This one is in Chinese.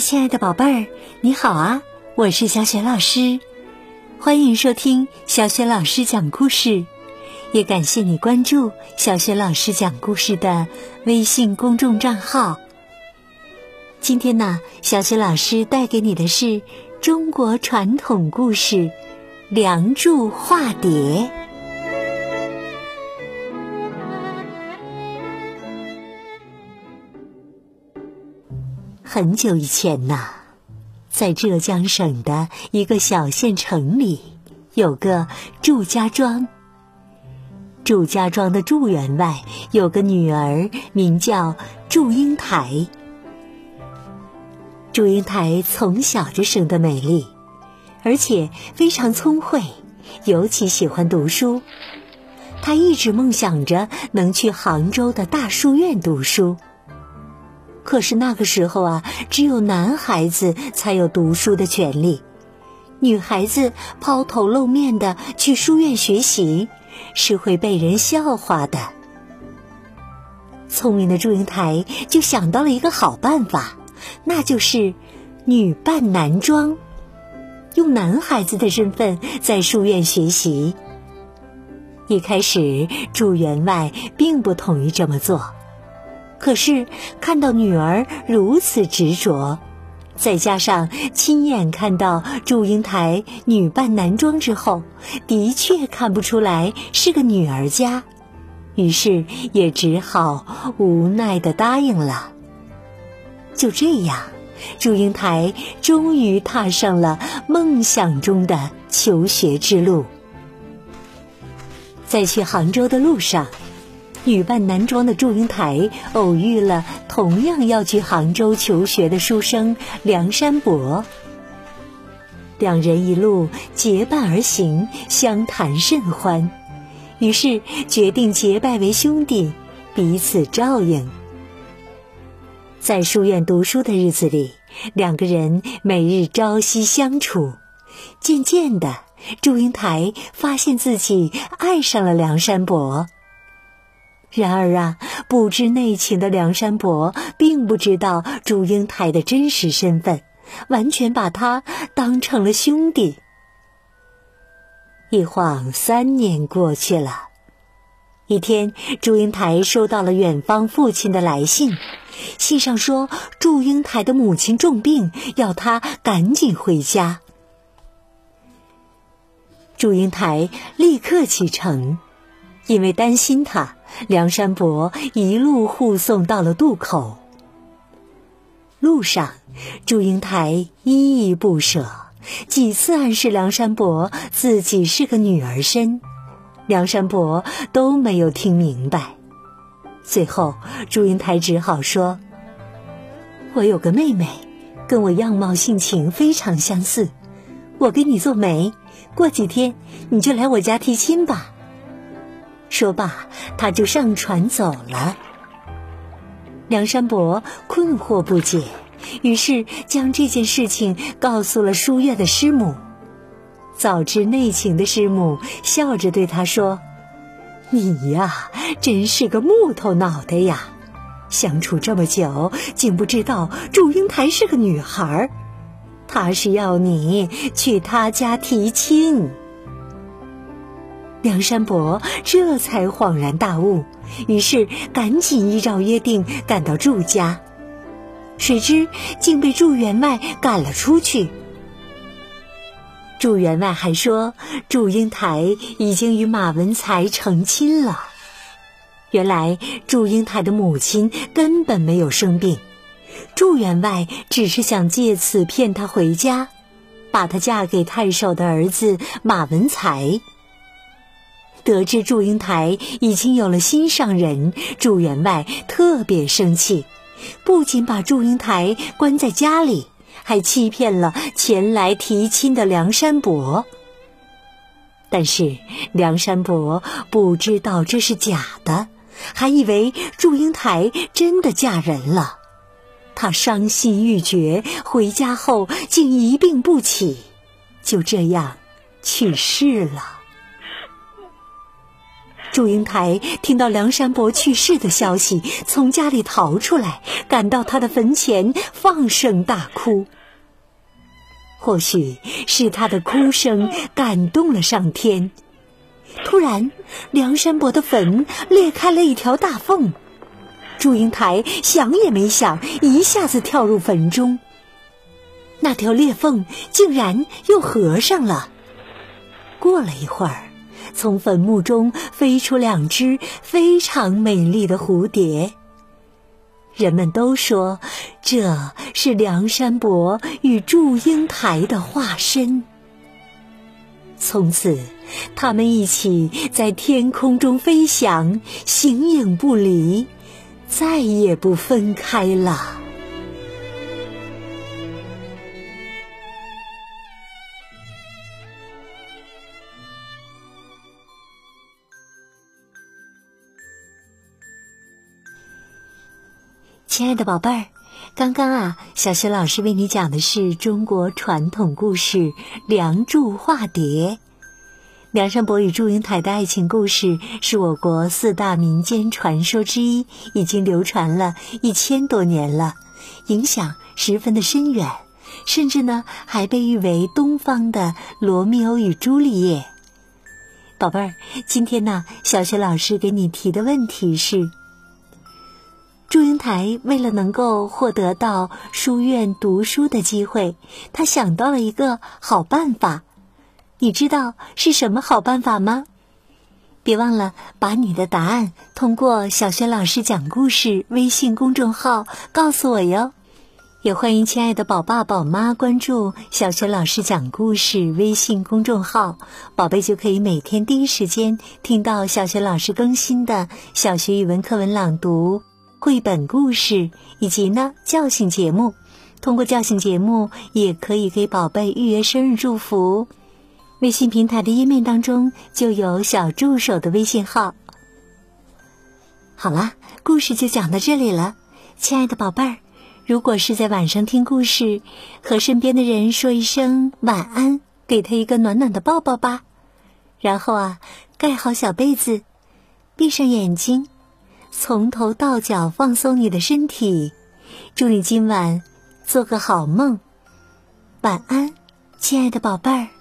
亲爱的宝贝儿，你好啊！我是小雪老师，欢迎收听小雪老师讲故事，也感谢你关注小雪老师讲故事的微信公众账号。今天呢，小雪老师带给你的是中国传统故事《梁祝化蝶》。很久以前呐，在浙江省的一个小县城里，有个祝家庄。祝家庄的祝员外有个女儿，名叫祝英台。祝英台从小就生得美丽，而且非常聪慧，尤其喜欢读书。她一直梦想着能去杭州的大书院读书。可是那个时候啊，只有男孩子才有读书的权利，女孩子抛头露面的去书院学习，是会被人笑话的。聪明的祝英台就想到了一个好办法，那就是女扮男装，用男孩子的身份在书院学习。一开始，祝员外并不同意这么做。可是看到女儿如此执着，再加上亲眼看到祝英台女扮男装之后，的确看不出来是个女儿家，于是也只好无奈的答应了。就这样，祝英台终于踏上了梦想中的求学之路。在去杭州的路上。女扮男装的祝英台偶遇了同样要去杭州求学的书生梁山伯，两人一路结伴而行，相谈甚欢，于是决定结拜为兄弟，彼此照应。在书院读书的日子里，两个人每日朝夕相处，渐渐的，祝英台发现自己爱上了梁山伯。然而啊，不知内情的梁山伯并不知道祝英台的真实身份，完全把他当成了兄弟。一晃三年过去了，一天，祝英台收到了远方父亲的来信，信上说祝英台的母亲重病，要他赶紧回家。祝英台立刻启程。因为担心他，梁山伯一路护送到了渡口。路上，祝英台依依不舍，几次暗示梁山伯自己是个女儿身，梁山伯都没有听明白。最后，祝英台只好说：“我有个妹妹，跟我样貌性情非常相似，我给你做媒，过几天你就来我家提亲吧。”说罢，他就上船走了。梁山伯困惑不解，于是将这件事情告诉了书院的师母。早知内情的师母笑着对他说：“你呀，真是个木头脑袋呀！相处这么久，竟不知道祝英台是个女孩儿，她是要你去她家提亲。”梁山伯这才恍然大悟，于是赶紧依照约定赶到祝家，谁知竟被祝员外赶了出去。祝员外还说，祝英台已经与马文才成亲了。原来祝英台的母亲根本没有生病，祝员外只是想借此骗她回家，把她嫁给太守的儿子马文才。得知祝英台已经有了心上人，祝员外特别生气，不仅把祝英台关在家里，还欺骗了前来提亲的梁山伯。但是梁山伯不知道这是假的，还以为祝英台真的嫁人了，他伤心欲绝，回家后竟一病不起，就这样去世了。祝英台听到梁山伯去世的消息，从家里逃出来，赶到他的坟前，放声大哭。或许是他的哭声感动了上天。突然，梁山伯的坟裂开了一条大缝，祝英台想也没想，一下子跳入坟中。那条裂缝竟然又合上了。过了一会儿，从坟墓中飞出两只非常美丽的蝴蝶。人们都说这是梁山伯与祝英台的化身。从此，他们一起在天空中飞翔，形影不离，再也不分开了。亲爱的宝贝儿，刚刚啊，小雪老师为你讲的是中国传统故事《梁祝化蝶》。梁山伯与祝英台的爱情故事是我国四大民间传说之一，已经流传了一千多年了，影响十分的深远，甚至呢还被誉为东方的《罗密欧与朱丽叶》。宝贝儿，今天呢，小雪老师给你提的问题是。祝英台为了能够获得到书院读书的机会，他想到了一个好办法。你知道是什么好办法吗？别忘了把你的答案通过“小学老师讲故事”微信公众号告诉我哟。也欢迎亲爱的宝爸宝妈关注“小学老师讲故事”微信公众号，宝贝就可以每天第一时间听到小学老师更新的小学语文课文朗读。绘本故事以及呢叫醒节目，通过叫醒节目也可以给宝贝预约生日祝福。微信平台的页面当中就有小助手的微信号。好啦，故事就讲到这里了，亲爱的宝贝儿，如果是在晚上听故事，和身边的人说一声晚安，给他一个暖暖的抱抱吧。然后啊，盖好小被子，闭上眼睛。从头到脚放松你的身体，祝你今晚做个好梦，晚安，亲爱的宝贝儿。